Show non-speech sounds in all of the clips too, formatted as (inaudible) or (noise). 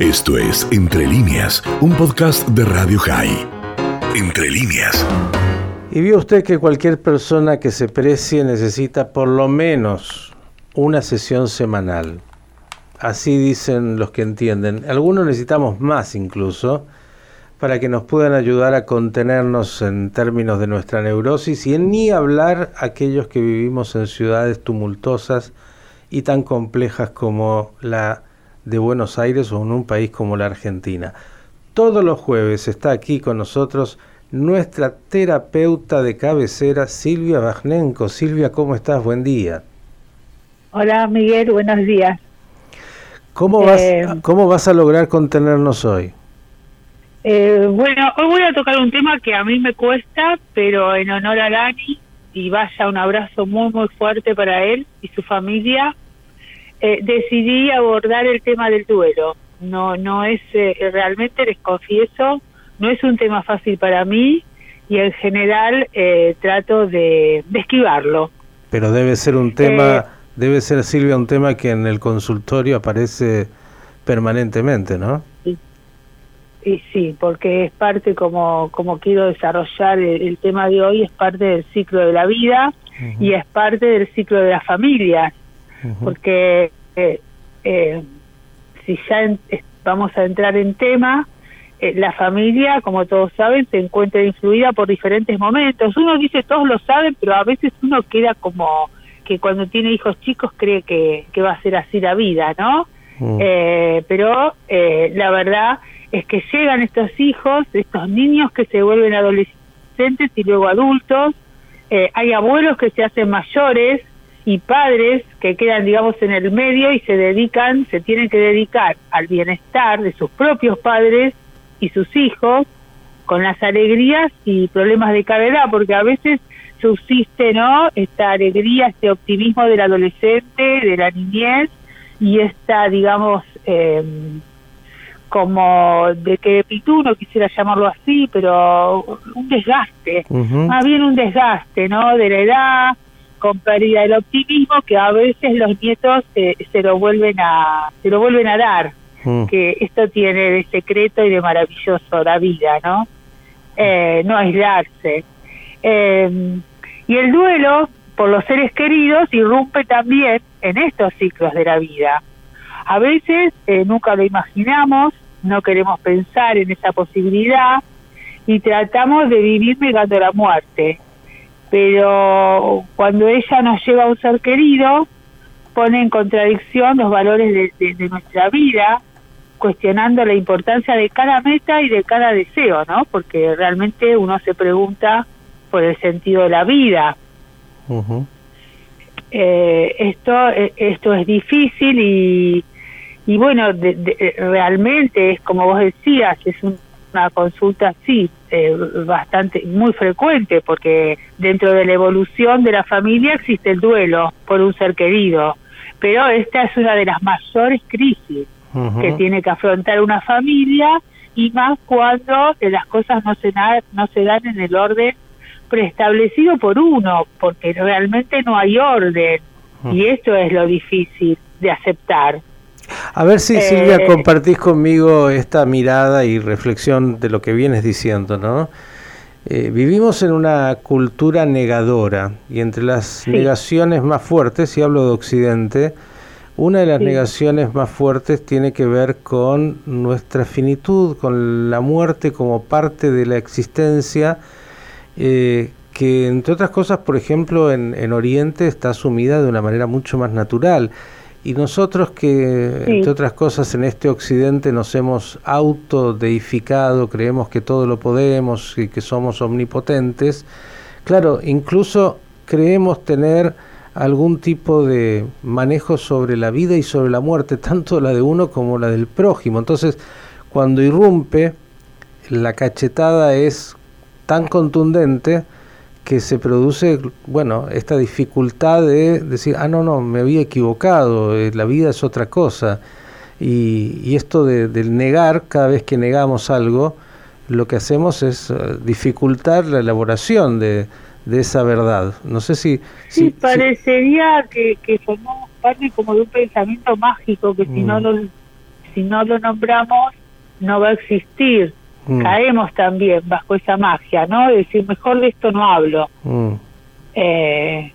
Esto es Entre líneas, un podcast de Radio High. Entre líneas. Y vio usted que cualquier persona que se precie necesita por lo menos una sesión semanal. Así dicen los que entienden. Algunos necesitamos más incluso para que nos puedan ayudar a contenernos en términos de nuestra neurosis y en ni hablar aquellos que vivimos en ciudades tumultuosas y tan complejas como la de Buenos Aires o en un país como la Argentina. Todos los jueves está aquí con nosotros nuestra terapeuta de cabecera, Silvia Bajnenko. Silvia, ¿cómo estás? Buen día. Hola Miguel, buenos días. ¿Cómo vas, eh, ¿cómo vas a lograr contenernos hoy? Eh, bueno, hoy voy a tocar un tema que a mí me cuesta, pero en honor a Dani, y vaya un abrazo muy, muy fuerte para él y su familia, eh, decidí abordar el tema del duelo. No, no es, eh, realmente les confieso, no es un tema fácil para mí y en general trato de, de, esquivarlo. Pero debe ser un tema, debe ser Silvia un tema que en el consultorio aparece permanentemente, ¿no? Y sí, porque es parte, como, como quiero desarrollar el, tema de hoy, es parte del ciclo de la vida y es parte del ciclo de Porque eh, eh, si ya vamos a entrar en tema, eh, la familia, como todos saben, se encuentra influida por diferentes momentos. Uno dice, todos lo saben, pero a veces uno queda como que cuando tiene hijos chicos cree que, que va a ser así la vida, ¿no? Mm. pero la verdad es que llegan estos hijos, estos niños que se vuelven adolescentes y luego adultos, eh, hay abuelos que se hacen mayores y padres que quedan, digamos, en el medio y se dedican, se tienen que dedicar al bienestar de sus propios padres y sus hijos, con las alegrías y problemas de cada edad, porque a veces subsiste, ¿no? Esta alegría, este optimismo del adolescente, de la niñez y esta, digamos, eh, como de que Pitú, no quisiera llamarlo así, pero un desgaste, más bien un desgaste, ¿no? De la edad, con pérdida del optimismo, que a veces los nietos se lo vuelven a, se lo vuelven a dar, que esto tiene de secreto y de maravilloso la vida, ¿no? Eh, no aislarse. Eh, y el duelo por los seres queridos irrumpe también en estos ciclos de la vida. A veces eh, nunca lo imaginamos, no queremos pensar en esa posibilidad y tratamos de vivir negando la muerte. Pero cuando ella nos lleva a un ser querido, pone en contradicción los valores de, nuestra vida, cuestionando la importancia de cada meta y de cada deseo, ¿no? Porque realmente uno se pregunta por el sentido de la vida. eh, esto, eh, esto es difícil y, y bueno, de, realmente es como vos decías, es una consulta, sí, eh, bastante, muy frecuente, porque dentro de la evolución de la familia existe el duelo por un ser querido, pero esta es una de las mayores crisis que tiene que afrontar una familia y más cuando las cosas no se, no se dan en el orden preestablecido por uno, porque realmente no hay orden y esto es lo difícil de aceptar. A ver si Silvia eh, compartís conmigo esta mirada y reflexión de lo que vienes diciendo, ¿no? Eh, vivimos en una cultura negadora y entre las negaciones más fuertes, y hablo de Occidente, una de las negaciones más fuertes tiene que ver con nuestra finitud, con la muerte como parte de la existencia, eh, que entre otras cosas, por ejemplo, en, en Oriente está asumida de una manera mucho más natural. Y nosotros que, entre otras cosas, en este occidente nos hemos autodeificado, creemos que todo lo podemos y que somos omnipotentes, claro, incluso creemos tener algún tipo de manejo sobre la vida y sobre la muerte, (laughs) tanto la de uno como la del prójimo. Entonces, cuando irrumpe, la cachetada es tan contundente, que se produce, bueno, esta dificultad de decir, ah, no, no, me había equivocado, eh, la vida es otra cosa. Y, esto de, del negar, cada vez que negamos algo, lo que hacemos es eh, dificultar la elaboración de, esa verdad. No sé si... Sí, parecería Que, que, formamos parte como de un pensamiento mágico, que si no mm. lo si no lo nombramos no va a existir. Mm. Caemos también bajo esa magia, ¿no? De decir, mejor de esto no hablo. Mm. Eh,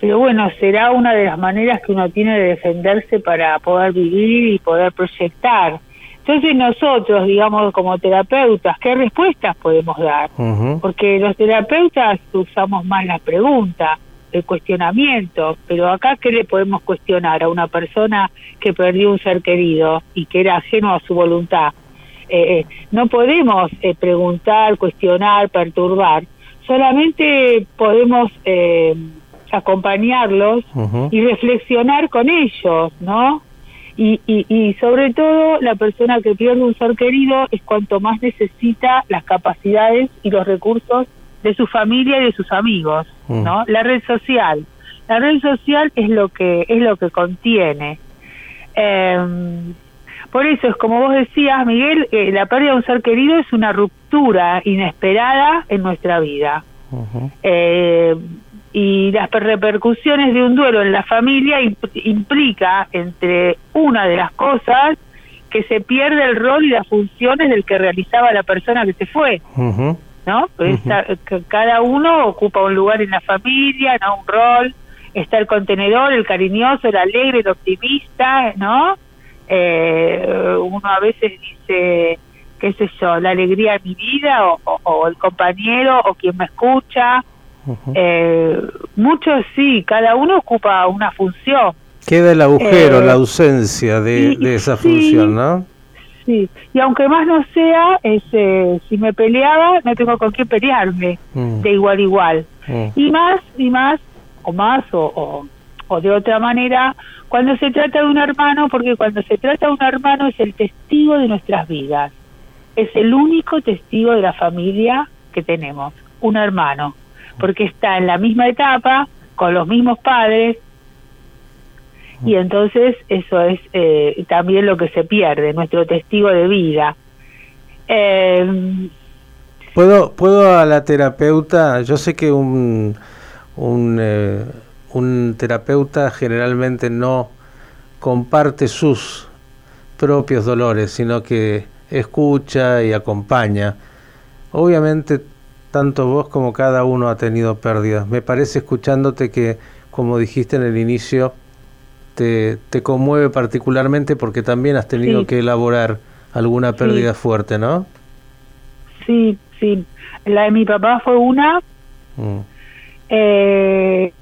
pero bueno, será una de las maneras que uno tiene de defenderse para poder vivir y poder proyectar. Entonces nosotros, digamos, como terapeutas, ¿qué respuestas podemos dar? Porque los terapeutas usamos más la pregunta, el cuestionamiento, pero acá ¿qué le podemos cuestionar a una persona que perdió un ser querido y que era ajeno a su voluntad? Eh, eh, no podemos eh, preguntar, cuestionar, perturbar, solamente podemos acompañarlos y reflexionar con ellos, ¿no? Y, y, y, sobre todo la persona que pierde un ser querido es cuanto más necesita las capacidades y los recursos de su familia y de sus amigos, ¿no? La red social, la red social es lo que es lo que contiene. Eh, por eso es como vos decías, Miguel, eh, la pérdida de un ser querido es una ruptura inesperada en nuestra vida. eh, y las repercusiones de un duelo en la familia implica, entre una de las cosas, que se pierde el rol y las funciones del que realizaba la persona que se fue. ¿No? Pues cada uno ocupa un lugar en la familia, ¿no? Un rol. Está el contenedor, el cariñoso, el alegre, el optimista, ¿no? Eh, uno a veces dice, qué sé yo, la alegría de mi vida o el compañero o quien me escucha eh, muchos sí, cada uno ocupa una función. Queda el agujero, eh, la ausencia de, esa función, ¿no? Sí, y aunque más no sea, ese, si me peleaba, no tengo con quién pelearme, mm. de igual a igual. Mm. Y más, y más, o más, o, o, de otra manera, cuando se trata de un hermano, porque cuando se trata de un hermano es el testigo de nuestras vidas, es el único testigo de la familia que tenemos, un hermano porque está en la misma etapa, con los mismos padres, y entonces eso es eh, también lo que se pierde, nuestro testigo de vida. Eh, ¿Puedo, ¿Puedo a la terapeuta? Yo sé que un, un, eh, un terapeuta generalmente no comparte sus propios dolores, sino que escucha y acompaña. Obviamente tanto vos como cada uno ha tenido pérdidas. Me parece escuchándote que, como dijiste en el inicio, te, te conmueve particularmente porque también has tenido que elaborar alguna pérdida fuerte, ¿no? Sí, sí. La de mi papá fue una. Mm. Eh,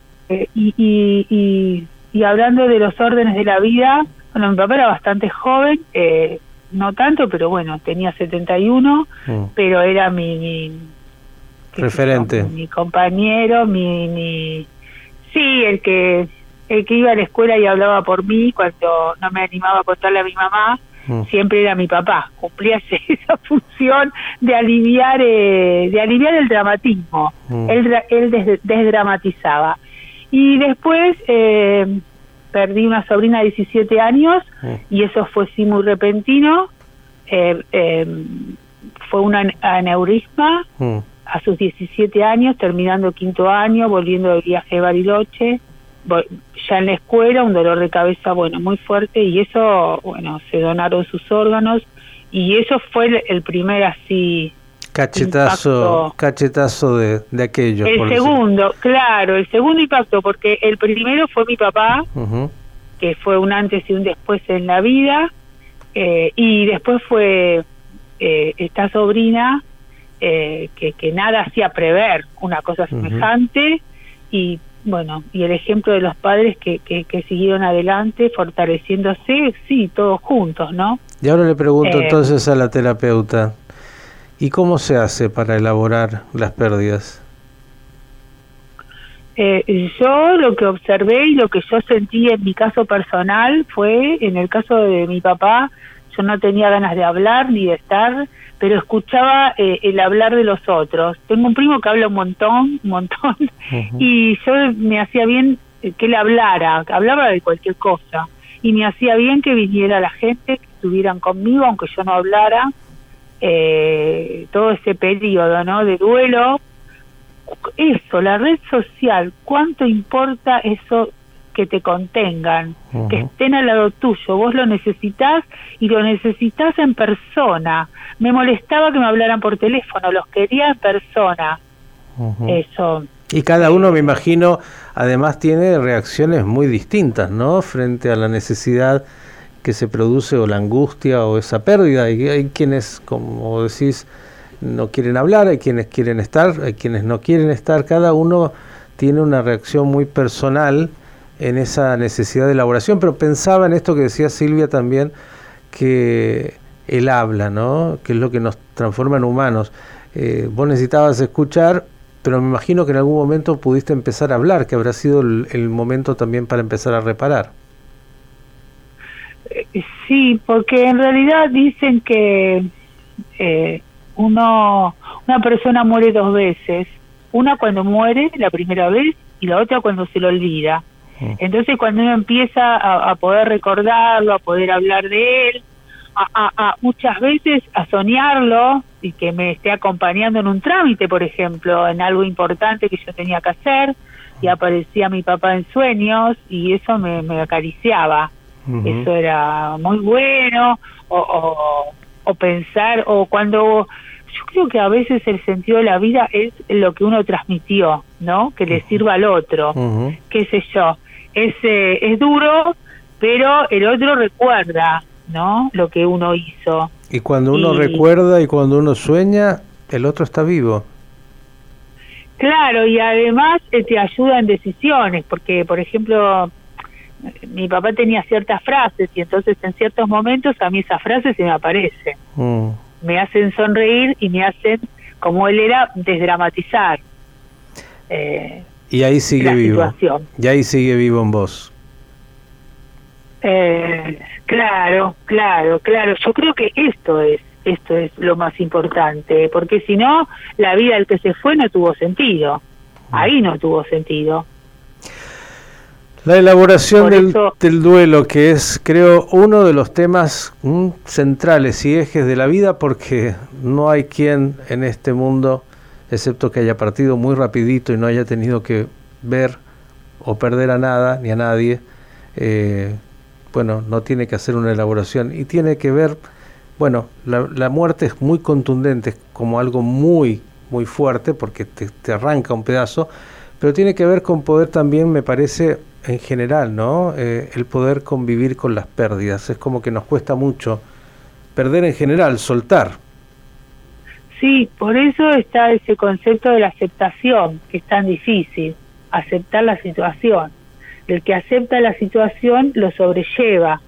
y, y, y, hablando de los órdenes de la vida, bueno, mi papá era bastante joven, eh, no tanto, pero bueno, tenía 71, mm. pero era mi referente mi compañero mi, mi sí el que el que iba a la escuela y hablaba por mí cuando no me animaba a contarle a mi mamá mm. siempre era mi papá cumplía (laughs) esa función de aliviar eh, de aliviar el dramatismo mm. él él desdramatizaba y después eh, perdí una sobrina de 17 años y eso fue sí muy repentino. Eh, eh fue un aneurisma a sus 17 años, terminando quinto año, volviendo del viaje de Bariloche, ya en la escuela, un dolor de cabeza, bueno, muy fuerte, y eso, bueno, se donaron sus órganos, y eso fue el, primer así... Cachetazo, cachetazo de, de aquello. El segundo, claro, el segundo impacto, porque el primero fue mi papá, que fue un antes y un después en la vida, eh, y después fue eh, esta sobrina eh, que, que, nada hacía prever una cosa semejante y bueno, y el ejemplo de los padres que, que, siguieron adelante, fortaleciéndose, sí, todos juntos, ¿no? Y ahora le pregunto eh, entonces a la terapeuta, ¿y cómo se hace para elaborar las pérdidas? Eh, yo lo que observé y lo que yo sentí en mi caso personal fue, en el caso de mi papá, yo no tenía ganas de hablar ni de estar, pero escuchaba eh, el hablar de los otros. Tengo un primo que habla un montón, un montón, y yo me hacía bien que él hablara, hablaba de cualquier cosa, y me hacía bien que viniera la gente, que estuvieran conmigo, aunque yo no hablara, eh, todo ese periodo, ¿no? De duelo. Eso, la red social, ¿cuánto importa eso que te contengan, que estén al lado tuyo. Vos lo necesitas y lo necesitas en persona. Me molestaba que me hablaran por teléfono, los quería en persona. Eso. Y cada uno, me imagino, además tiene reacciones muy distintas, ¿no? Frente a la necesidad que se produce o la angustia o esa pérdida. Y hay quienes, como decís, no quieren hablar, hay quienes quieren estar, hay quienes no quieren estar. Cada uno tiene una reacción muy personal en esa necesidad de elaboración, pero pensaba en esto que decía Silvia también, que él habla, ¿no? que es lo que nos transforma en humanos. Eh, vos necesitabas escuchar, pero me imagino que en algún momento pudiste empezar a hablar, que habrá sido el, momento también para empezar a reparar. Eh, sí, porque en realidad dicen que eh, uno, una persona muere dos veces, una cuando muere la primera vez y la otra cuando se lo olvida. Mm. Entonces cuando uno empieza a, poder recordarlo, a poder hablar de él, a, muchas veces a soñarlo y que me esté acompañando en un trámite, por ejemplo, en algo importante que yo tenía que hacer, y aparecía mi papá en sueños y eso me, acariciaba. Eso era muy bueno, o, o pensar, o cuando yo creo que a veces el sentido de la vida es lo que uno transmitió, ¿no? Que le sirva al otro, qué sé yo. Es, eh, es duro, pero el otro recuerda, ¿no? Lo que uno hizo. Y cuando uno recuerda y cuando uno sueña, el otro está vivo. Claro, y además eh, te ayuda en decisiones, porque, por ejemplo, mi papá tenía ciertas frases y entonces en ciertos momentos a mí esas frases se me aparecen. Mm me hacen sonreír y me hacen, como él era, desdramatizar. Eh, y ahí sigue vivo. Y ahí sigue vivo en vos. Eh, claro, claro, claro. Yo creo que esto es esto es lo más importante, porque si no, la vida del que se fue no tuvo sentido. Ahí no tuvo sentido. La elaboración del, duelo, que es, creo, uno de los temas mm, centrales y ejes de la vida, porque no hay quien en este mundo, excepto que haya partido muy rapidito y no haya tenido que ver o perder a nada ni a nadie, eh, bueno, no tiene que hacer una elaboración. Y tiene que ver, bueno, la, muerte es muy contundente, como algo muy, muy fuerte, porque te, te arranca un pedazo, pero tiene que ver con poder también, me parece, en general, ¿no? Eh, el poder convivir con las pérdidas. Es como que nos cuesta mucho perder en general, soltar. Sí, por eso está ese concepto de la aceptación, que es tan difícil, aceptar la situación. El que acepta la situación lo sobrelleva.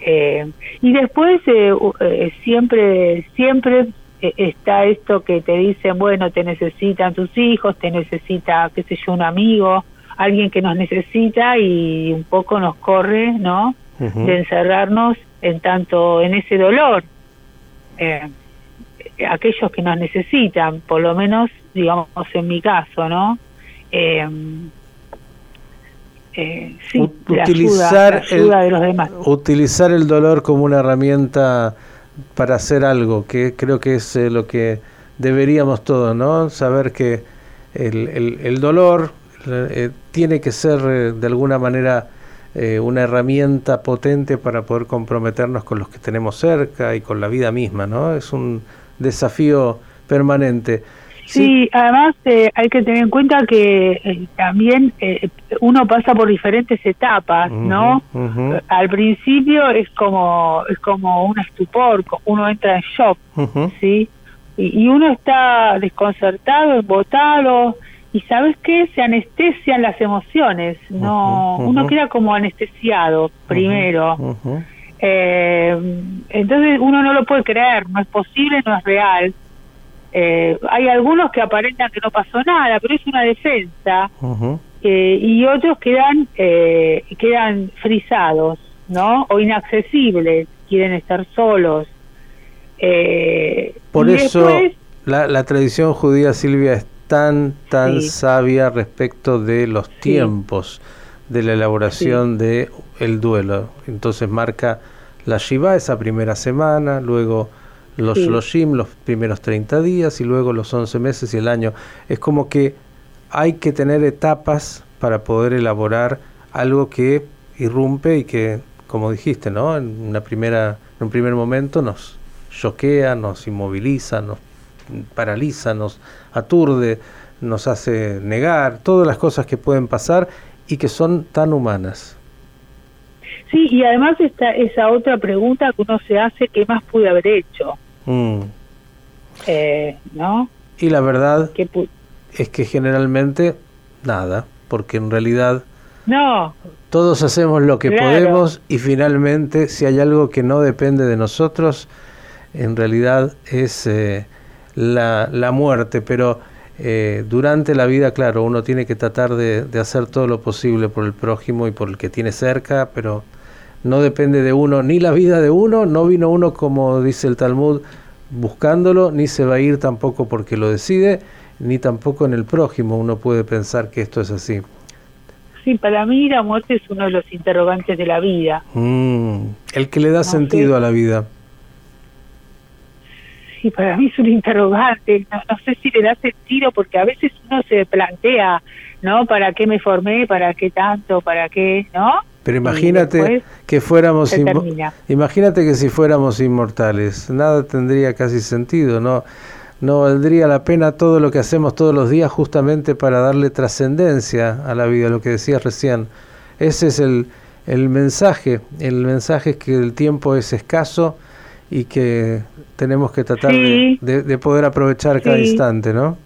Eh, y después eh, siempre, siempre está esto que te dicen, bueno, te necesitan tus hijos, te necesita, qué sé yo, un amigo, alguien que nos necesita y un poco nos corre, ¿no? De encerrarnos en tanto en ese dolor. Eh, aquellos que nos necesitan, por lo menos, digamos, en mi caso, ¿no? Eh, eh, sí, utilizar ayuda, de los demás. Utilizar el dolor como una herramienta para hacer algo, que creo que es lo que deberíamos todos, ¿no? Saber que el, el, el dolor, eh, tiene que ser eh, de alguna manera eh, una herramienta potente para poder comprometernos con los que tenemos cerca y con la vida misma, ¿no? Es un desafío permanente. Sí, además hay que tener en cuenta que también uno pasa por diferentes etapas, ¿no? Al principio es como es como un estupor, uno entra en shock, ¿sí? Y, y, uno está desconcertado, embotado, y sabes qué se anestesian las emociones no uno queda como anestesiado primero. Eh, entonces uno no lo puede creer no es posible no es real. Eh, hay algunos que aparentan que no pasó nada pero es una defensa. Eh, y otros quedan quedan frisados no o inaccesibles quieren estar solos. Por eso la, la tradición judía Silvia es tan, tan sabia respecto de los tiempos de la elaboración de el duelo. Entonces marca la Shiva esa primera semana, luego los Loshim los primeros 30 días y luego los 11 meses y el año. Es como que hay que tener etapas para poder elaborar algo que irrumpe y que, como dijiste, ¿no? En, una primera, en un primer momento nos choquea, nos inmoviliza, nos paraliza, nos aturde, nos hace negar, todas las cosas que pueden pasar y que son tan humanas. Sí, y además está esa otra pregunta que uno se hace, ¿qué más pude haber hecho? Mm. Eh, ¿No? Y la verdad es que generalmente nada, porque en realidad no. todos hacemos lo que podemos y finalmente si hay algo que no depende de nosotros, en realidad es eh, la, la, muerte, pero eh, durante la vida, claro, uno tiene que tratar de, de, hacer todo lo posible por el prójimo y por el que tiene cerca, pero no depende de uno, ni la vida de uno, no vino uno como dice el Talmud buscándolo, ni se va a ir tampoco porque lo decide, ni tampoco en el prójimo uno puede pensar que esto es así. Sí, para mí la muerte es uno de los interrogantes de la vida. Mm, el que le da sentido a la vida. Sí, para mí es un interrogante. No, no, sé si le da sentido porque a veces uno se plantea, ¿no? ¿Para qué me formé? ¿Para qué tanto? ¿Para qué? ¿No? Pero imagínate que fuéramos imagínate que si fuéramos inmortales, nada tendría casi sentido, no no valdría la pena todo lo que hacemos todos los días justamente para darle trascendencia a la vida, lo que decías recién. Ese es el, el mensaje, el mensaje es que el tiempo es escaso y que tenemos que tratar de, de, poder aprovechar cada instante, ¿no?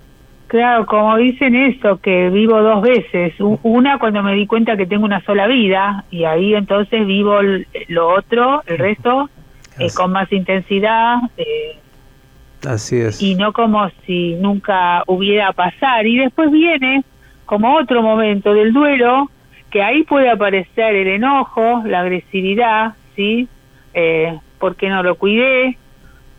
Claro, como dicen eso, que vivo dos veces. Una cuando me di cuenta que tengo una sola vida y ahí entonces vivo lo otro, el resto, eh, con más intensidad. Eh, Así es. Y no como si nunca hubiera pasar. Y después viene como otro momento del duelo, que ahí puede aparecer el enojo, la agresividad, ¿sí? Eh, porque no lo cuidé,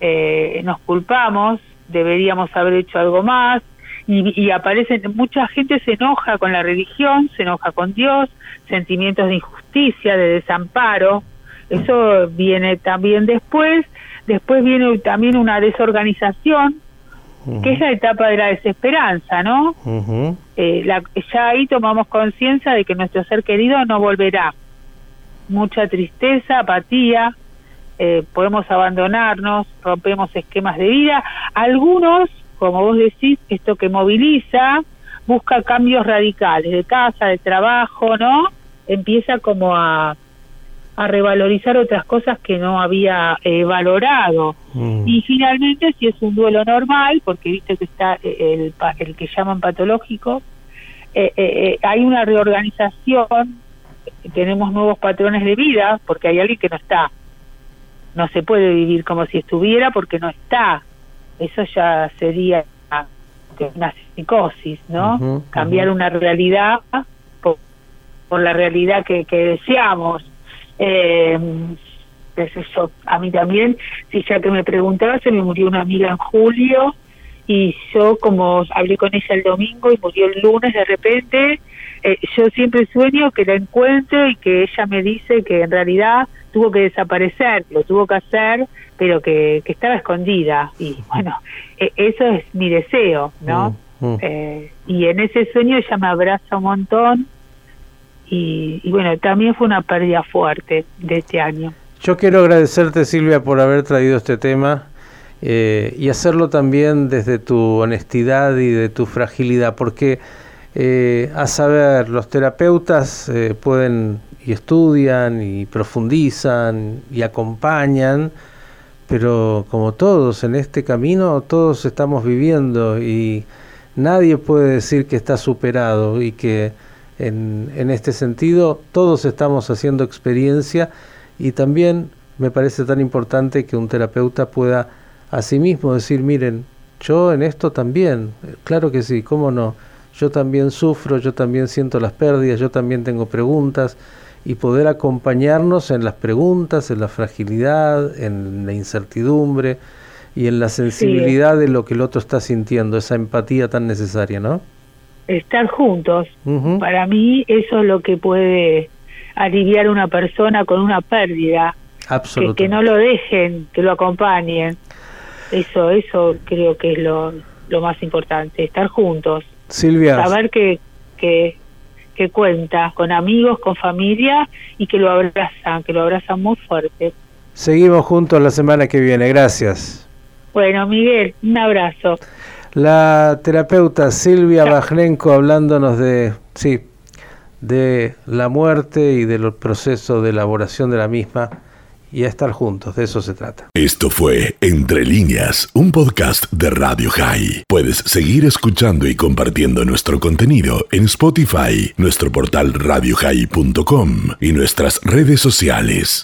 eh, nos culpamos, deberíamos haber hecho algo más, y, y aparecen, mucha gente se enoja con la religión, se enoja con Dios, sentimientos de injusticia, de desamparo, eso viene también después, después viene también una desorganización, que es la etapa de la desesperanza, ¿no? eh, la, ya ahí tomamos conciencia de que nuestro ser querido no volverá. Mucha tristeza, apatía, eh, podemos abandonarnos, rompemos esquemas de vida. Algunos como vos decís, esto que moviliza, busca cambios radicales de casa, de trabajo, ¿no? Empieza como a, a revalorizar otras cosas que no había eh, valorado. Mm. Y finalmente, si es un duelo normal, porque viste que está eh, el, el que llaman patológico, eh, hay una reorganización, tenemos nuevos patrones de vida, porque hay alguien que no está. No se puede vivir como si estuviera porque no está eso ya sería una psicosis, ¿no? Cambiar una realidad por, la realidad que, deseamos. Eh, eso, a mí también, si ya que me preguntaba, se me murió una amiga en julio y yo como hablé con ella el domingo y murió el lunes de repente, eh, yo siempre sueño que la encuentro y que ella me dice que en realidad tuvo que desaparecer, lo tuvo que hacer, pero que, que estaba escondida. Y bueno, e, eso es mi deseo, ¿no? Mm, mm. Eh, y en ese sueño ella me abraza un montón y, bueno, también fue una pérdida fuerte de este año. Yo quiero agradecerte, Silvia, por haber traído este tema. Eh, y hacerlo también desde tu honestidad y de tu fragilidad, porque eh, a saber, los terapeutas eh, pueden y estudian y profundizan y acompañan, pero como todos en este camino, todos estamos viviendo y nadie puede decir que está superado y que en, en este sentido todos estamos haciendo experiencia y también me parece tan importante que un terapeuta pueda a sí mismo decir, miren, yo en esto también, claro que sí, cómo no, yo también sufro, yo también siento las pérdidas, yo también tengo preguntas y poder acompañarnos en las preguntas, en la fragilidad, en la incertidumbre y en la sensibilidad de lo que el otro está sintiendo, esa empatía tan necesaria, ¿no? Estar juntos. Para mí eso es lo que puede aliviar a una persona con una pérdida. Que, que, no lo dejen, que lo acompañen. Eso, eso creo que es lo, lo más importante, estar juntos. Silvia. Saber que, que, que cuenta con amigos, con familia y que lo abrazan, que lo abrazan muy fuerte. Seguimos juntos la semana que viene, gracias. Bueno, Miguel, un abrazo. La terapeuta Silvia Bajnenko hablándonos de, sí, de la muerte y del proceso de elaboración de la misma y a estar juntos, de eso se trata. Esto fue Entre líneas, un podcast de Radio High. Puedes seguir escuchando y compartiendo nuestro contenido en Spotify, nuestro portal radiohigh.com y nuestras redes sociales.